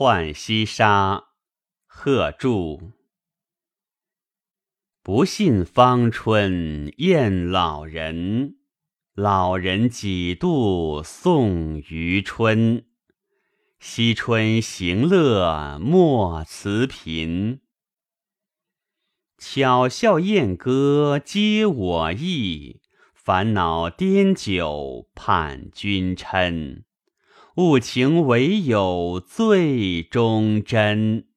浣溪沙，贺铸。不信芳春厌老人，老人几度送余春。惜春行乐莫辞频，巧笑燕歌皆我意。烦恼颠酒盼君嗔，物情唯有最忠贞。